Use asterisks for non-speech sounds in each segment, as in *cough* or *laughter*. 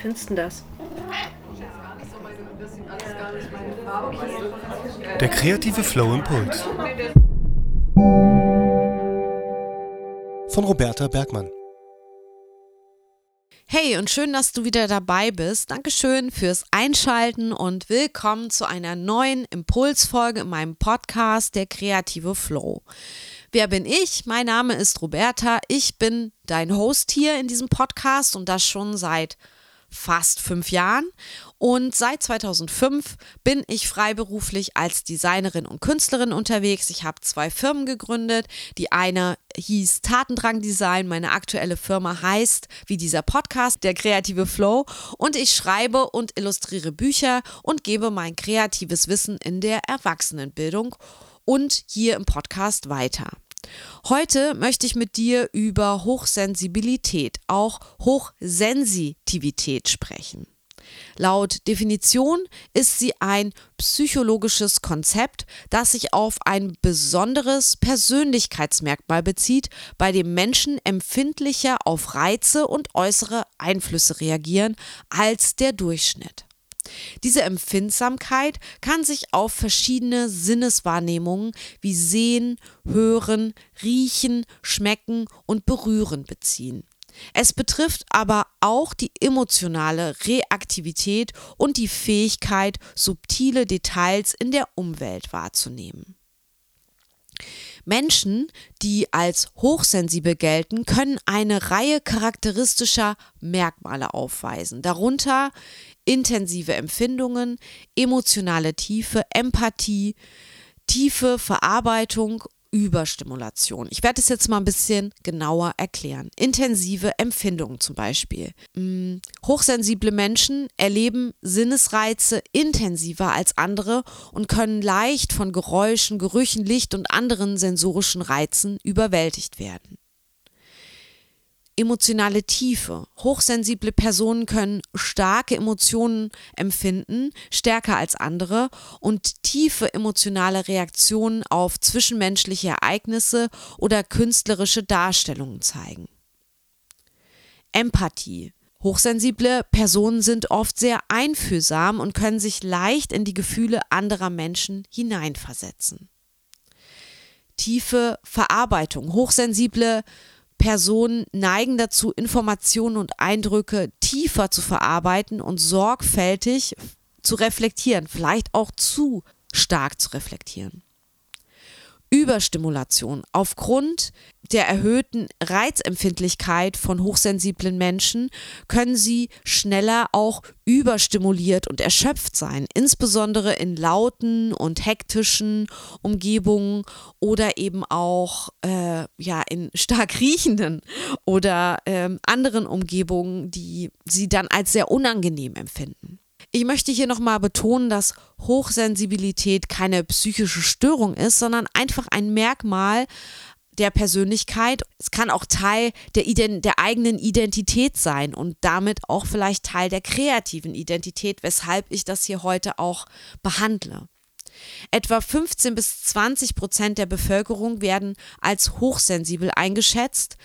findest du das? Der kreative Flow Impuls. Von Roberta Bergmann. Hey und schön, dass du wieder dabei bist. Dankeschön fürs Einschalten und willkommen zu einer neuen Impulsfolge in meinem Podcast Der kreative Flow. Wer bin ich? Mein Name ist Roberta. Ich bin dein Host hier in diesem Podcast und das schon seit fast fünf Jahren. Und seit 2005 bin ich freiberuflich als Designerin und Künstlerin unterwegs. Ich habe zwei Firmen gegründet. Die eine hieß Tatendrang Design. Meine aktuelle Firma heißt, wie dieser Podcast, der kreative Flow. Und ich schreibe und illustriere Bücher und gebe mein kreatives Wissen in der Erwachsenenbildung und hier im Podcast weiter. Heute möchte ich mit dir über Hochsensibilität, auch Hochsensitivität sprechen. Laut Definition ist sie ein psychologisches Konzept, das sich auf ein besonderes Persönlichkeitsmerkmal bezieht, bei dem Menschen empfindlicher auf Reize und äußere Einflüsse reagieren als der Durchschnitt. Diese Empfindsamkeit kann sich auf verschiedene Sinneswahrnehmungen wie Sehen, Hören, Riechen, Schmecken und Berühren beziehen. Es betrifft aber auch die emotionale Reaktivität und die Fähigkeit, subtile Details in der Umwelt wahrzunehmen. Menschen, die als hochsensibel gelten, können eine Reihe charakteristischer Merkmale aufweisen, darunter intensive Empfindungen, emotionale Tiefe, Empathie, tiefe Verarbeitung Überstimulation. Ich werde es jetzt mal ein bisschen genauer erklären. Intensive Empfindungen zum Beispiel. Hm, hochsensible Menschen erleben Sinnesreize intensiver als andere und können leicht von Geräuschen, Gerüchen, Licht und anderen sensorischen Reizen überwältigt werden. Emotionale Tiefe. Hochsensible Personen können starke Emotionen empfinden, stärker als andere, und tiefe emotionale Reaktionen auf zwischenmenschliche Ereignisse oder künstlerische Darstellungen zeigen. Empathie. Hochsensible Personen sind oft sehr einfühlsam und können sich leicht in die Gefühle anderer Menschen hineinversetzen. Tiefe Verarbeitung. Hochsensible Personen neigen dazu, Informationen und Eindrücke tiefer zu verarbeiten und sorgfältig zu reflektieren, vielleicht auch zu stark zu reflektieren. Überstimulation. Aufgrund der erhöhten Reizempfindlichkeit von hochsensiblen Menschen können sie schneller auch überstimuliert und erschöpft sein, insbesondere in lauten und hektischen Umgebungen oder eben auch äh, ja, in *laughs* stark riechenden oder äh, anderen Umgebungen, die sie dann als sehr unangenehm empfinden. Ich möchte hier nochmal betonen, dass Hochsensibilität keine psychische Störung ist, sondern einfach ein Merkmal der Persönlichkeit. Es kann auch Teil der, Ident der eigenen Identität sein und damit auch vielleicht Teil der kreativen Identität, weshalb ich das hier heute auch behandle. Etwa 15 bis 20 Prozent der Bevölkerung werden als hochsensibel eingeschätzt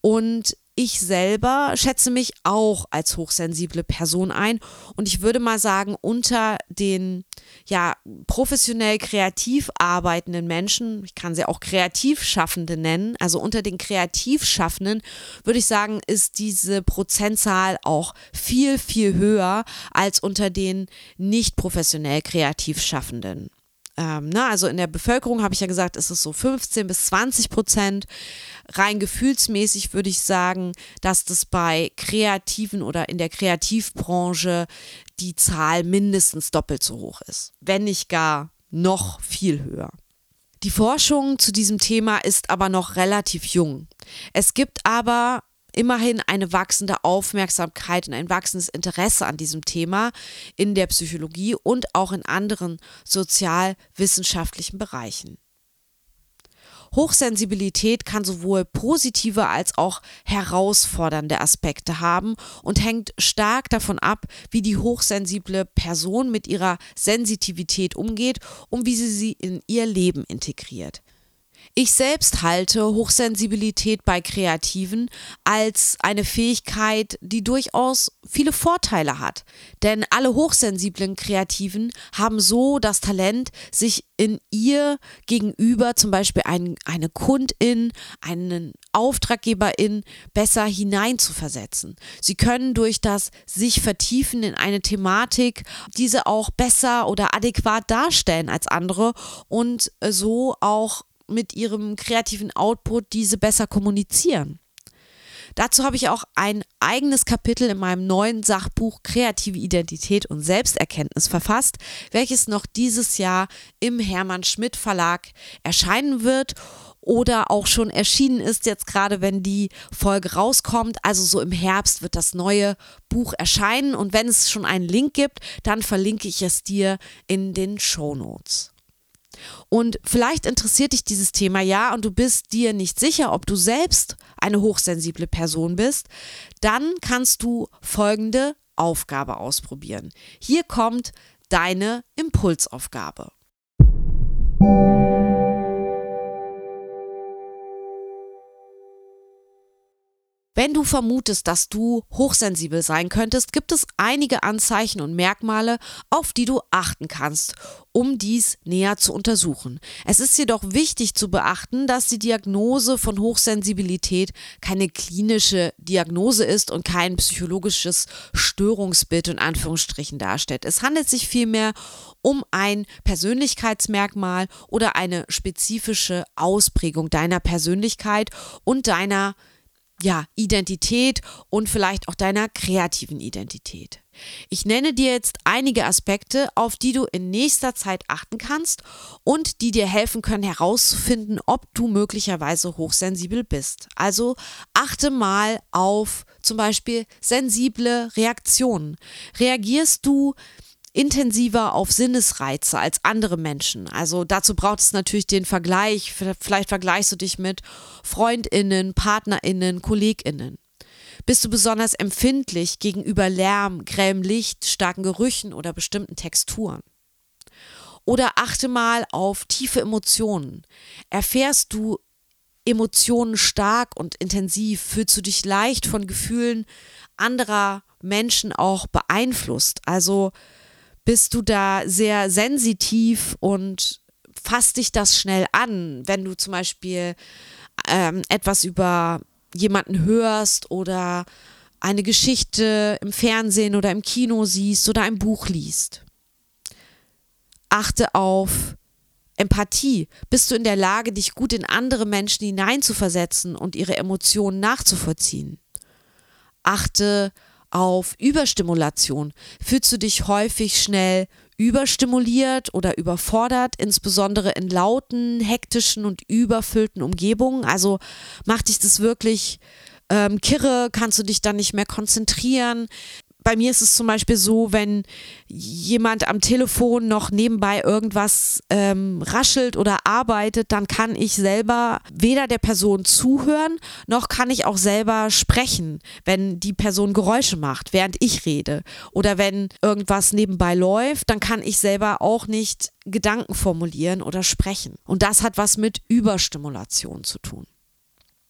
und ich selber schätze mich auch als hochsensible Person ein. Und ich würde mal sagen, unter den ja professionell kreativ arbeitenden Menschen, ich kann sie auch Kreativschaffende nennen, also unter den Kreativschaffenden würde ich sagen, ist diese Prozentzahl auch viel, viel höher als unter den nicht professionell Kreativschaffenden ähm, ne, also in der Bevölkerung habe ich ja gesagt, ist es so 15 bis 20 Prozent. Rein gefühlsmäßig würde ich sagen, dass das bei Kreativen oder in der Kreativbranche die Zahl mindestens doppelt so hoch ist, wenn nicht gar noch viel höher. Die Forschung zu diesem Thema ist aber noch relativ jung. Es gibt aber immerhin eine wachsende Aufmerksamkeit und ein wachsendes Interesse an diesem Thema in der Psychologie und auch in anderen sozialwissenschaftlichen Bereichen. Hochsensibilität kann sowohl positive als auch herausfordernde Aspekte haben und hängt stark davon ab, wie die hochsensible Person mit ihrer Sensitivität umgeht und wie sie sie in ihr Leben integriert. Ich selbst halte Hochsensibilität bei Kreativen als eine Fähigkeit, die durchaus viele Vorteile hat. Denn alle hochsensiblen Kreativen haben so das Talent, sich in ihr gegenüber, zum Beispiel ein, eine Kundin, einen Auftraggeberin, besser hineinzuversetzen. Sie können durch das sich vertiefen in eine Thematik diese auch besser oder adäquat darstellen als andere und so auch mit ihrem kreativen Output diese besser kommunizieren. Dazu habe ich auch ein eigenes Kapitel in meinem neuen Sachbuch Kreative Identität und Selbsterkenntnis verfasst, welches noch dieses Jahr im Hermann Schmidt Verlag erscheinen wird oder auch schon erschienen ist, jetzt gerade wenn die Folge rauskommt. Also so im Herbst wird das neue Buch erscheinen und wenn es schon einen Link gibt, dann verlinke ich es dir in den Show Notes. Und vielleicht interessiert dich dieses Thema ja und du bist dir nicht sicher, ob du selbst eine hochsensible Person bist, dann kannst du folgende Aufgabe ausprobieren. Hier kommt deine Impulsaufgabe. Wenn du vermutest, dass du hochsensibel sein könntest, gibt es einige Anzeichen und Merkmale, auf die du achten kannst, um dies näher zu untersuchen. Es ist jedoch wichtig zu beachten, dass die Diagnose von Hochsensibilität keine klinische Diagnose ist und kein psychologisches Störungsbild in Anführungsstrichen darstellt. Es handelt sich vielmehr um ein Persönlichkeitsmerkmal oder eine spezifische Ausprägung deiner Persönlichkeit und deiner ja, Identität und vielleicht auch deiner kreativen Identität. Ich nenne dir jetzt einige Aspekte, auf die du in nächster Zeit achten kannst und die dir helfen können herauszufinden, ob du möglicherweise hochsensibel bist. Also achte mal auf zum Beispiel sensible Reaktionen. Reagierst du intensiver auf Sinnesreize als andere Menschen. Also dazu braucht es natürlich den Vergleich. Vielleicht vergleichst du dich mit Freundinnen, Partnerinnen, Kolleginnen. Bist du besonders empfindlich gegenüber Lärm, grellem Licht, starken Gerüchen oder bestimmten Texturen? Oder achte mal auf tiefe Emotionen. Erfährst du Emotionen stark und intensiv? Fühlst du dich leicht von Gefühlen anderer Menschen auch beeinflusst? Also bist du da sehr sensitiv und fasst dich das schnell an, wenn du zum Beispiel ähm, etwas über jemanden hörst oder eine Geschichte im Fernsehen oder im Kino siehst oder ein Buch liest. Achte auf Empathie. Bist du in der Lage, dich gut in andere Menschen hineinzuversetzen und ihre Emotionen nachzuvollziehen? Achte auf auf Überstimulation. Fühlst du dich häufig schnell überstimuliert oder überfordert, insbesondere in lauten, hektischen und überfüllten Umgebungen? Also macht dich das wirklich ähm, kirre? Kannst du dich dann nicht mehr konzentrieren? Bei mir ist es zum Beispiel so, wenn jemand am Telefon noch nebenbei irgendwas ähm, raschelt oder arbeitet, dann kann ich selber weder der Person zuhören, noch kann ich auch selber sprechen, wenn die Person Geräusche macht, während ich rede. Oder wenn irgendwas nebenbei läuft, dann kann ich selber auch nicht Gedanken formulieren oder sprechen. Und das hat was mit Überstimulation zu tun.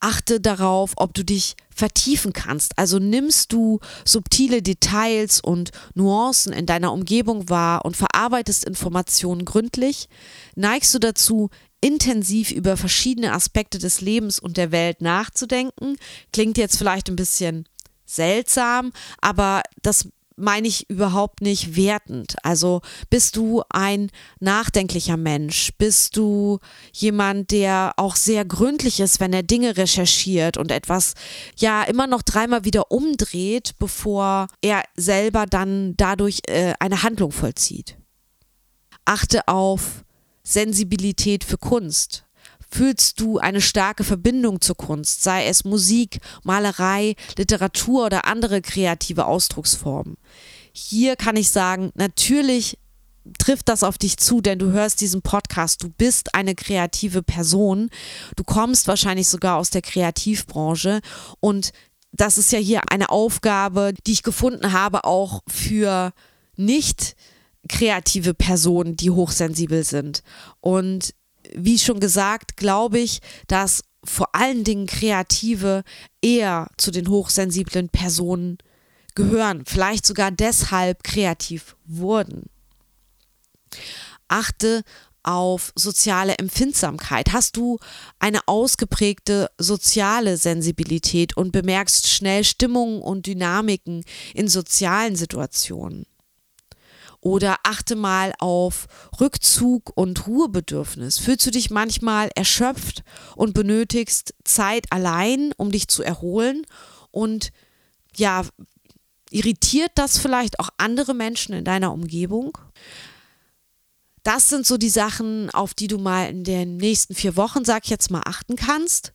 Achte darauf, ob du dich vertiefen kannst. Also nimmst du subtile Details und Nuancen in deiner Umgebung wahr und verarbeitest Informationen gründlich? Neigst du dazu, intensiv über verschiedene Aspekte des Lebens und der Welt nachzudenken? Klingt jetzt vielleicht ein bisschen seltsam, aber das meine ich überhaupt nicht wertend. Also bist du ein nachdenklicher Mensch? Bist du jemand, der auch sehr gründlich ist, wenn er Dinge recherchiert und etwas ja immer noch dreimal wieder umdreht, bevor er selber dann dadurch äh, eine Handlung vollzieht? Achte auf Sensibilität für Kunst fühlst du eine starke Verbindung zur Kunst, sei es Musik, Malerei, Literatur oder andere kreative Ausdrucksformen. Hier kann ich sagen, natürlich trifft das auf dich zu, denn du hörst diesen Podcast, du bist eine kreative Person, du kommst wahrscheinlich sogar aus der Kreativbranche und das ist ja hier eine Aufgabe, die ich gefunden habe, auch für nicht kreative Personen, die hochsensibel sind. Und wie schon gesagt, glaube ich, dass vor allen Dingen Kreative eher zu den hochsensiblen Personen gehören, vielleicht sogar deshalb kreativ wurden. Achte auf soziale Empfindsamkeit? Hast du eine ausgeprägte soziale Sensibilität und bemerkst schnell Stimmungen und Dynamiken in sozialen Situationen? Oder achte mal auf Rückzug und Ruhebedürfnis. Fühlst du dich manchmal erschöpft und benötigst Zeit allein, um dich zu erholen? Und ja, irritiert das vielleicht auch andere Menschen in deiner Umgebung? Das sind so die Sachen, auf die du mal in den nächsten vier Wochen, sag ich jetzt mal, achten kannst.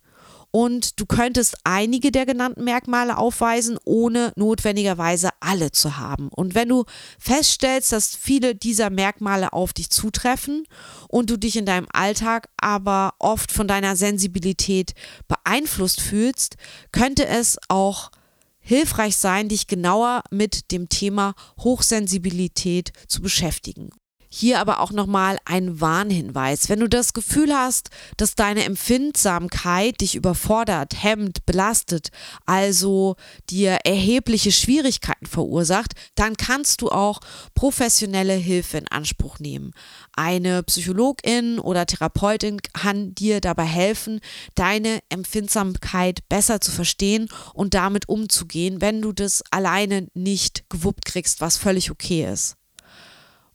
Und du könntest einige der genannten Merkmale aufweisen, ohne notwendigerweise alle zu haben. Und wenn du feststellst, dass viele dieser Merkmale auf dich zutreffen und du dich in deinem Alltag aber oft von deiner Sensibilität beeinflusst fühlst, könnte es auch hilfreich sein, dich genauer mit dem Thema Hochsensibilität zu beschäftigen. Hier aber auch nochmal ein Warnhinweis. Wenn du das Gefühl hast, dass deine Empfindsamkeit dich überfordert, hemmt, belastet, also dir erhebliche Schwierigkeiten verursacht, dann kannst du auch professionelle Hilfe in Anspruch nehmen. Eine Psychologin oder Therapeutin kann dir dabei helfen, deine Empfindsamkeit besser zu verstehen und damit umzugehen, wenn du das alleine nicht gewuppt kriegst, was völlig okay ist.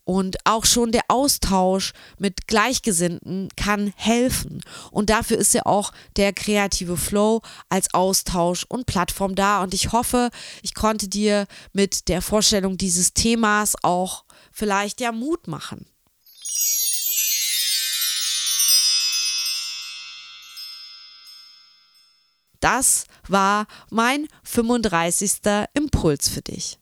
Und auch schon der Austausch mit Gleichgesinnten kann helfen. Und dafür ist ja auch der kreative Flow als Austausch und Plattform da. Und ich hoffe, ich konnte dir mit der Vorstellung dieses Themas auch vielleicht ja Mut machen. Das war mein 35. Impuls für dich.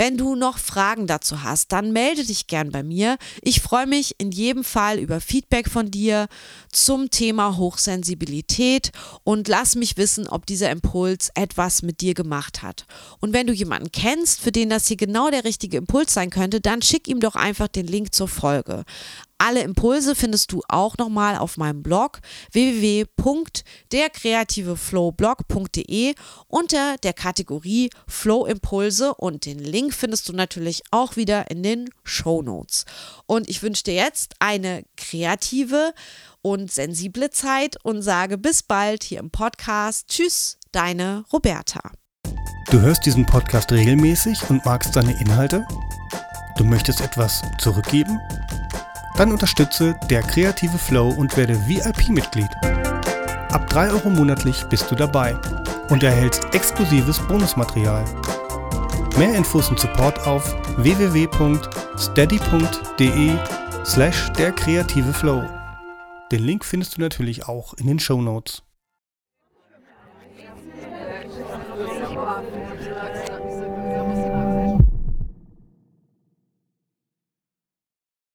Wenn du noch Fragen dazu hast, dann melde dich gern bei mir. Ich freue mich in jedem Fall über Feedback von dir zum Thema Hochsensibilität und lass mich wissen, ob dieser Impuls etwas mit dir gemacht hat. Und wenn du jemanden kennst, für den das hier genau der richtige Impuls sein könnte, dann schick ihm doch einfach den Link zur Folge. Alle Impulse findest du auch nochmal auf meinem Blog www.derkreativeflowblog.de unter der Kategorie Flow Impulse und den Link findest du natürlich auch wieder in den Show Notes. Und ich wünsche dir jetzt eine kreative und sensible Zeit und sage bis bald hier im Podcast. Tschüss, deine Roberta. Du hörst diesen Podcast regelmäßig und magst seine Inhalte? Du möchtest etwas zurückgeben? Dann unterstütze der kreative Flow und werde VIP-Mitglied. Ab 3 Euro monatlich bist du dabei und erhältst exklusives Bonusmaterial. Mehr Infos und Support auf www.steady.de slash der kreative Flow. Den Link findest du natürlich auch in den Show Notes.